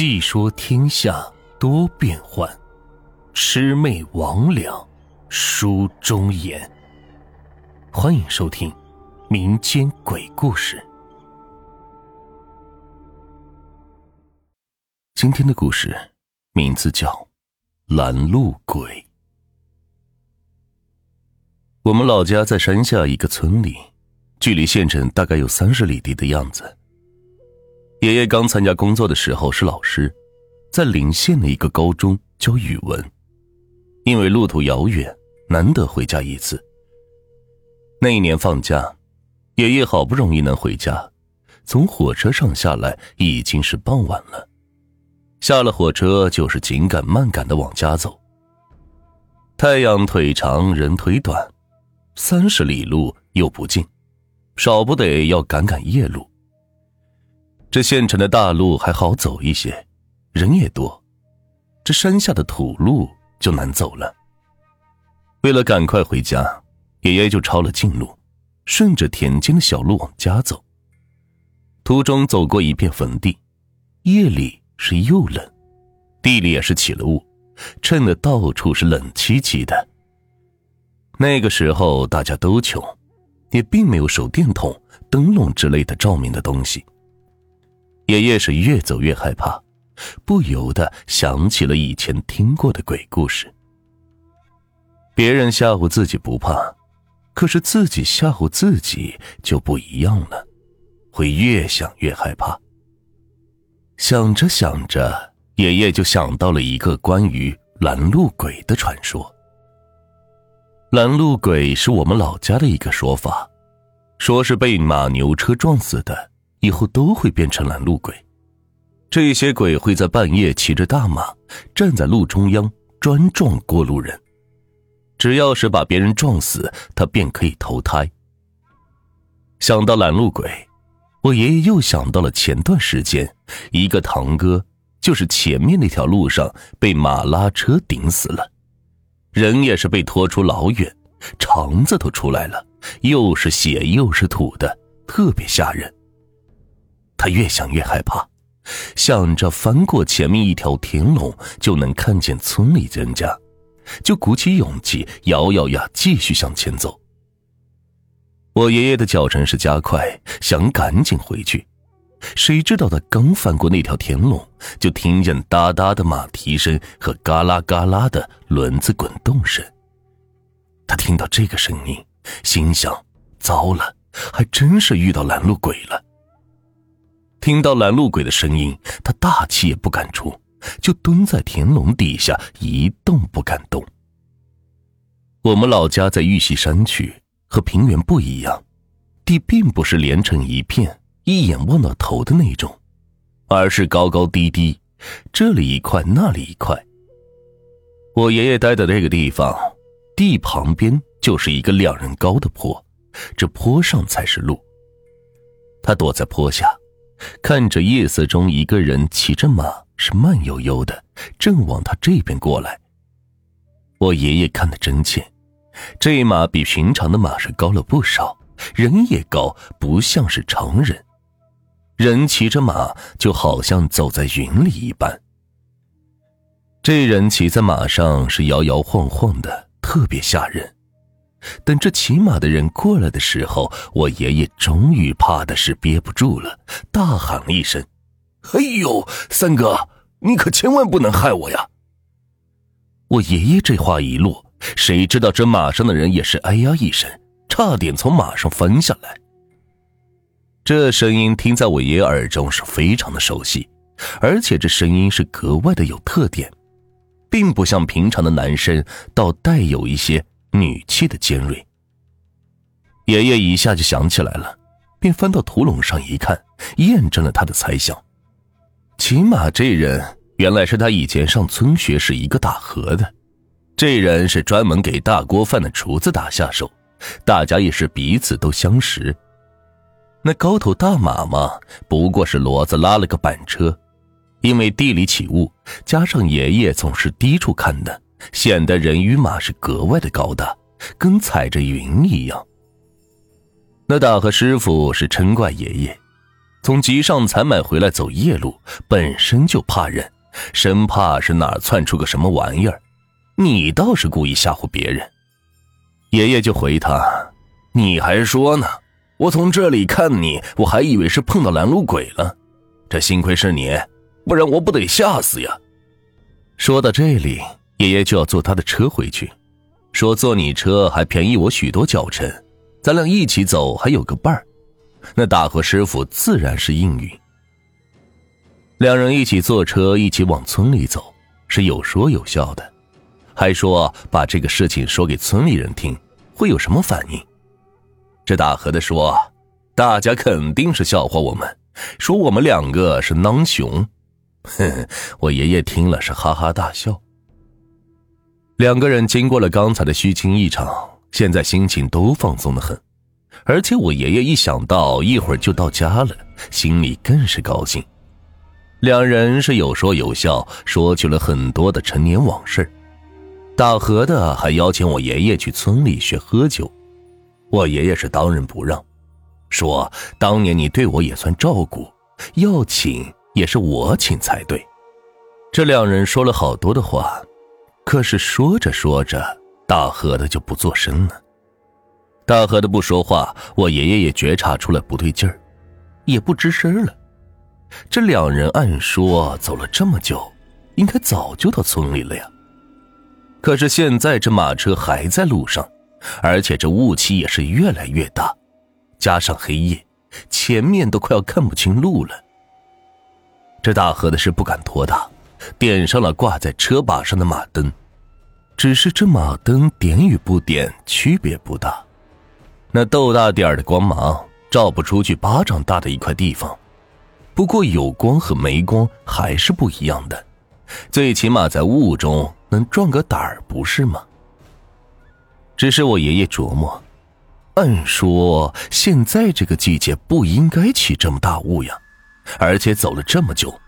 细说天下多变幻，魑魅魍魉书中言。欢迎收听民间鬼故事。今天的故事名字叫《拦路鬼》。我们老家在山下一个村里，距离县城大概有三十里地的样子。爷爷刚参加工作的时候是老师，在邻县的一个高中教语文。因为路途遥远，难得回家一次。那一年放假，爷爷好不容易能回家，从火车上下来已经是傍晚了。下了火车就是紧赶慢赶的往家走。太阳腿长人腿短，三十里路又不近，少不得要赶赶夜路。这县城的大路还好走一些，人也多，这山下的土路就难走了。为了赶快回家，爷爷就抄了近路，顺着田间的小路往家走。途中走过一片坟地，夜里是又冷，地里也是起了雾，衬得到处是冷凄凄的。那个时候大家都穷，也并没有手电筒、灯笼之类的照明的东西。爷爷是越走越害怕，不由得想起了以前听过的鬼故事。别人吓唬自己不怕，可是自己吓唬自己就不一样了，会越想越害怕。想着想着，爷爷就想到了一个关于拦路鬼的传说。拦路鬼是我们老家的一个说法，说是被马牛车撞死的。以后都会变成拦路鬼，这些鬼会在半夜骑着大马，站在路中央专撞过路人。只要是把别人撞死，他便可以投胎。想到拦路鬼，我爷爷又想到了前段时间一个堂哥，就是前面那条路上被马拉车顶死了，人也是被拖出老远，肠子都出来了，又是血又是土的，特别吓人。他越想越害怕，想着翻过前面一条田垄就能看见村里人家，就鼓起勇气咬咬牙继续向前走。我爷爷的脚程是加快，想赶紧回去，谁知道他刚翻过那条田垄，就听见哒哒的马蹄声和嘎啦嘎啦的轮子滚动声。他听到这个声音，心想：糟了，还真是遇到拦路鬼了。听到拦路鬼的声音，他大气也不敢出，就蹲在田垄底下一动不敢动。我们老家在玉溪山区，和平原不一样，地并不是连成一片，一眼望到头的那种，而是高高低低，这里一块，那里一块。我爷爷待的那个地方，地旁边就是一个两人高的坡，这坡上才是路。他躲在坡下。看着夜色中一个人骑着马，是慢悠悠的，正往他这边过来。我爷爷看得真切，这马比平常的马是高了不少，人也高，不像是常人。人骑着马就好像走在云里一般。这人骑在马上是摇摇晃晃的，特别吓人。等这骑马的人过来的时候，我爷爷终于怕的是憋不住了，大喊了一声：“哎呦，三哥，你可千万不能害我呀！”我爷爷这话一落，谁知道这马上的人也是“哎呀”一声，差点从马上翻下来。这声音听在我爷爷耳中是非常的熟悉，而且这声音是格外的有特点，并不像平常的男生，倒带有一些。女气的尖锐，爷爷一下就想起来了，便翻到土垄上一看，验证了他的猜想。骑马这人原来是他以前上村学时一个打河的，这人是专门给大锅饭的厨子打下手，大家也是彼此都相识。那高头大马嘛，不过是骡子拉了个板车，因为地里起雾，加上爷爷总是低处看的。显得人与马是格外的高大，跟踩着云一样。那大河师傅是嗔怪爷爷，从集上采买回来走夜路，本身就怕人，生怕是哪窜出个什么玩意儿。你倒是故意吓唬别人。爷爷就回他：“你还说呢，我从这里看你，我还以为是碰到拦路鬼了。这幸亏是你，不然我不得吓死呀。”说到这里，爷爷就要坐他的车回去，说坐你车还便宜我许多脚程，咱俩一起走还有个伴儿。那大和师傅自然是应允。两人一起坐车，一起往村里走，是有说有笑的，还说把这个事情说给村里人听，会有什么反应？这大和的说，大家肯定是笑话我们，说我们两个是囊熊。哼，我爷爷听了是哈哈大笑。两个人经过了刚才的虚惊一场，现在心情都放松的很，而且我爷爷一想到一会儿就到家了，心里更是高兴。两人是有说有笑，说起了很多的陈年往事。大河的还邀请我爷爷去村里学喝酒，我爷爷是当仁不让，说当年你对我也算照顾，要请。也是我请才对，这两人说了好多的话，可是说着说着，大河的就不作声了。大河的不说话，我爷爷也觉察出来不对劲儿，也不吱声了。这两人按说走了这么久，应该早就到村里了呀。可是现在这马车还在路上，而且这雾气也是越来越大，加上黑夜，前面都快要看不清路了。这大河的是不敢拖大，点上了挂在车把上的马灯，只是这马灯点与不点区别不大，那豆大点的光芒照不出去巴掌大的一块地方，不过有光和没光还是不一样的，最起码在雾中能壮个胆儿，不是吗？只是我爷爷琢磨，按说现在这个季节不应该起这么大雾呀。而且走了这么久，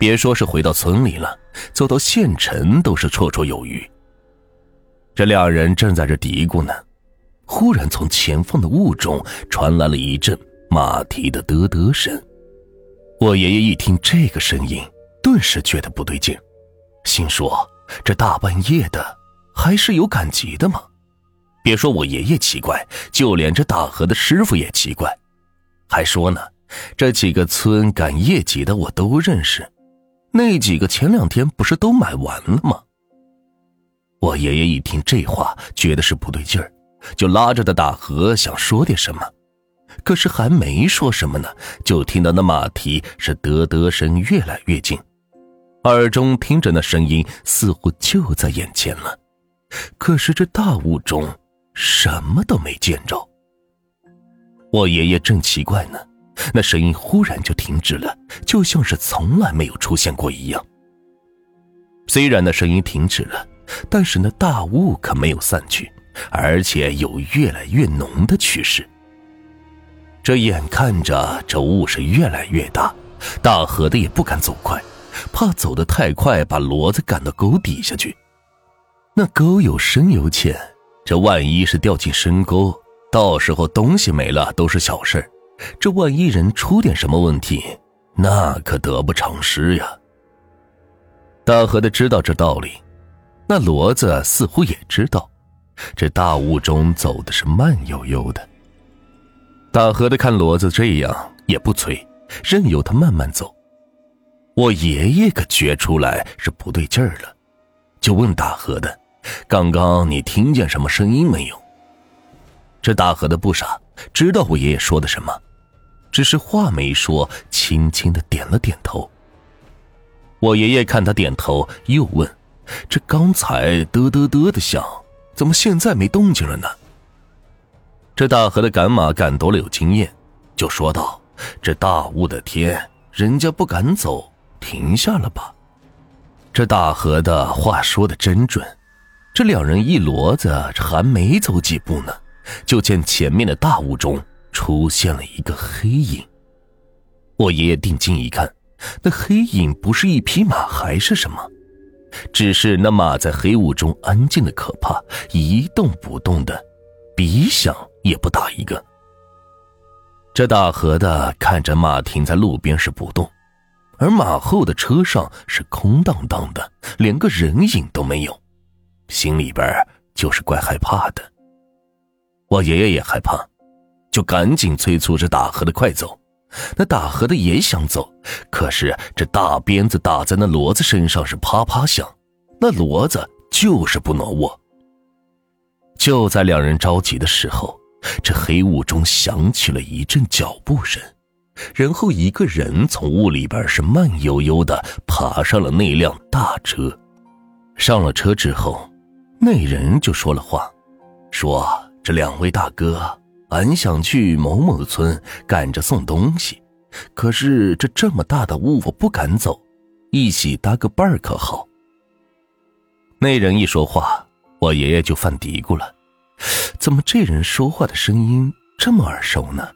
别说是回到村里了，走到县城都是绰绰有余。这两人正在这嘀咕呢，忽然从前方的雾中传来了一阵马蹄的嘚嘚声。我爷爷一听这个声音，顿时觉得不对劲，心说：这大半夜的，还是有赶集的吗？别说我爷爷奇怪，就连这大河的师傅也奇怪，还说呢。这几个村赶夜集的我都认识，那几个前两天不是都买完了吗？我爷爷一听这话，觉得是不对劲儿，就拉着的大河想说点什么，可是还没说什么呢，就听到那马蹄是得得声越来越近，耳中听着那声音似乎就在眼前了，可是这大雾中什么都没见着。我爷爷正奇怪呢。那声音忽然就停止了，就像是从来没有出现过一样。虽然那声音停止了，但是那大雾可没有散去，而且有越来越浓的趋势。这眼看着这雾是越来越大，大河的也不敢走快，怕走得太快把骡子赶到沟底下去。那沟有深有浅，这万一是掉进深沟，到时候东西没了都是小事儿。这万一人出点什么问题，那可得不偿失呀。大河的知道这道理，那骡子似乎也知道，这大雾中走的是慢悠悠的。大河的看骡子这样也不催，任由他慢慢走。我爷爷可觉出来是不对劲儿了，就问大河的：“刚刚你听见什么声音没有？”这大河的不傻，知道我爷爷说的什么。只是话没说，轻轻的点了点头。我爷爷看他点头，又问：“这刚才嘚嘚嘚的响，怎么现在没动静了呢？”这大河的赶马赶多了有经验，就说道：“这大雾的天，人家不敢走，停下了吧？”这大河的话说的真准。这两人一骡子，还没走几步呢，就见前面的大雾中。出现了一个黑影，我爷爷定睛一看，那黑影不是一匹马还是什么？只是那马在黑雾中安静的可怕，一动不动的，鼻响也不打一个。这大河的看着马停在路边是不动，而马后的车上是空荡荡的，连个人影都没有，心里边就是怪害怕的。我爷爷也害怕，就赶紧催促着大河的快走。那大河的也想走，可是这大鞭子打在那骡子身上是啪啪响，那骡子就是不挪窝。就在两人着急的时候，这黑雾中响起了一阵脚步声，然后一个人从雾里边是慢悠悠的爬上了那辆大车。上了车之后，那人就说了话，说。这两位大哥，俺想去某某村赶着送东西，可是这这么大的雾，我不敢走，一起搭个伴儿可好？那人一说话，我爷爷就犯嘀咕了：怎么这人说话的声音这么耳熟呢？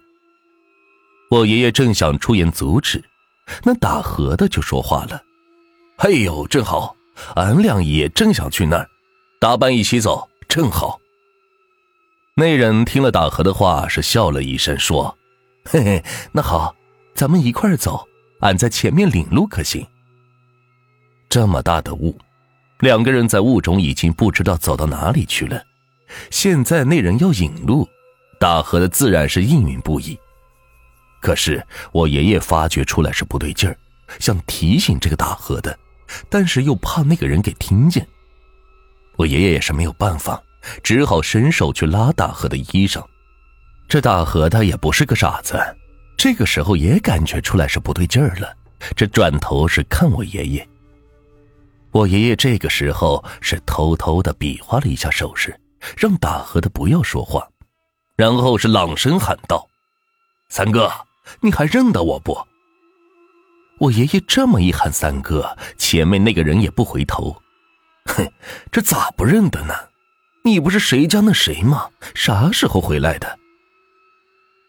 我爷爷正想出言阻止，那打河的就说话了：“哎呦，正好，俺俩也正想去那儿，搭伴一起走，正好。”那人听了大河的话，是笑了一声，说：“嘿嘿，那好，咱们一块儿走，俺在前面领路，可行？”这么大的雾，两个人在雾中已经不知道走到哪里去了。现在那人要引路，大河的自然是应允不已。可是我爷爷发觉出来是不对劲儿，想提醒这个大河的，但是又怕那个人给听见。我爷爷也是没有办法。只好伸手去拉大河的衣裳，这大河他也不是个傻子，这个时候也感觉出来是不对劲儿了，这转头是看我爷爷。我爷爷这个时候是偷偷的比划了一下手势，让大河的不要说话，然后是朗声喊道：“三哥，你还认得我不？”我爷爷这么一喊三哥，前面那个人也不回头，哼，这咋不认得呢？你不是谁家那谁吗？啥时候回来的？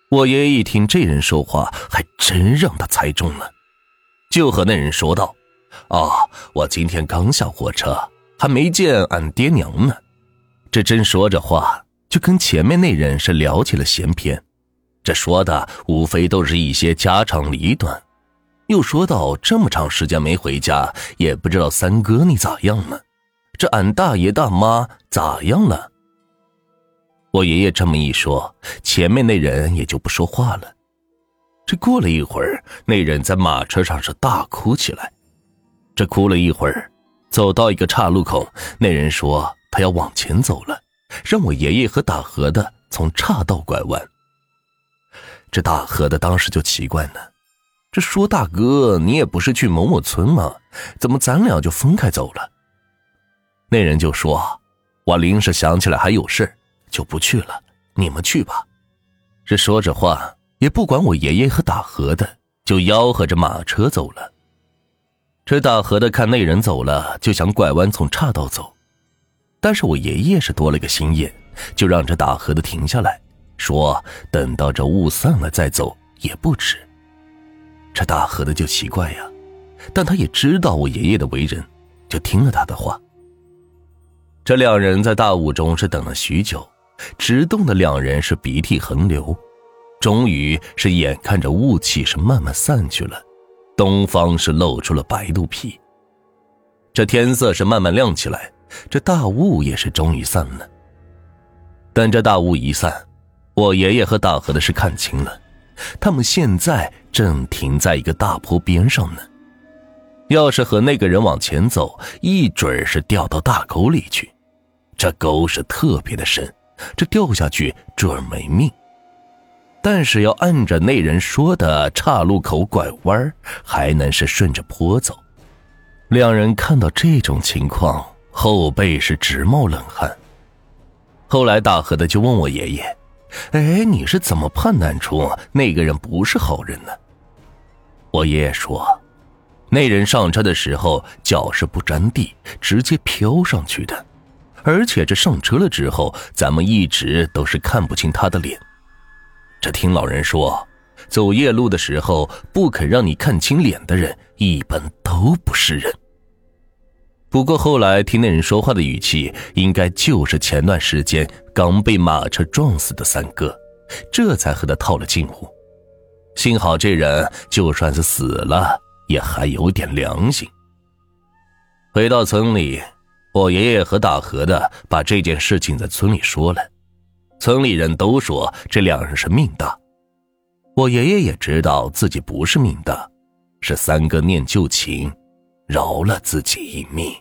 我爷爷一听这人说话，还真让他猜中了，就和那人说道：“哦，我今天刚下火车，还没见俺爹娘呢。”这真说着话，就跟前面那人是聊起了闲篇，这说的无非都是一些家长里短，又说到这么长时间没回家，也不知道三哥你咋样了？这俺大爷大妈咋样了？我爷爷这么一说，前面那人也就不说话了。这过了一会儿，那人在马车上是大哭起来。这哭了一会儿，走到一个岔路口，那人说他要往前走了，让我爷爷和大河的从岔道拐弯。这大河的当时就奇怪呢，这说大哥，你也不是去某某村吗？怎么咱俩就分开走了？那人就说：“我临时想起来还有事就不去了。你们去吧。”这说着话，也不管我爷爷和打河的，就吆喝着马车走了。这打河的看那人走了，就想拐弯从岔道走，但是我爷爷是多了个心眼，就让这打河的停下来，说：“等到这雾散了再走也不迟。”这大河的就奇怪呀，但他也知道我爷爷的为人，就听了他的话。这两人在大雾中是等了许久，直冻的两人是鼻涕横流，终于是眼看着雾气是慢慢散去了，东方是露出了白肚皮。这天色是慢慢亮起来，这大雾也是终于散了。但这大雾一散，我爷爷和大河的是看清了，他们现在正停在一个大坡边上呢。要是和那个人往前走，一准是掉到大沟里去。这沟是特别的深，这掉下去准没命。但是要按着那人说的岔路口拐弯，还能是顺着坡走。两人看到这种情况，后背是直冒冷汗。后来大河的就问我爷爷：“哎，你是怎么判断出那个人不是好人呢？”我爷爷说：“那人上车的时候脚是不沾地，直接飘上去的。”而且这上车了之后，咱们一直都是看不清他的脸。这听老人说，走夜路的时候不肯让你看清脸的人，一般都不是人。不过后来听那人说话的语气，应该就是前段时间刚被马车撞死的三哥，这才和他套了近乎。幸好这人就算是死了，也还有点良心。回到村里，我爷爷和大河的把这件事情在村里说了，村里人都说这两人是命大。我爷爷也知道自己不是命大，是三哥念旧情，饶了自己一命。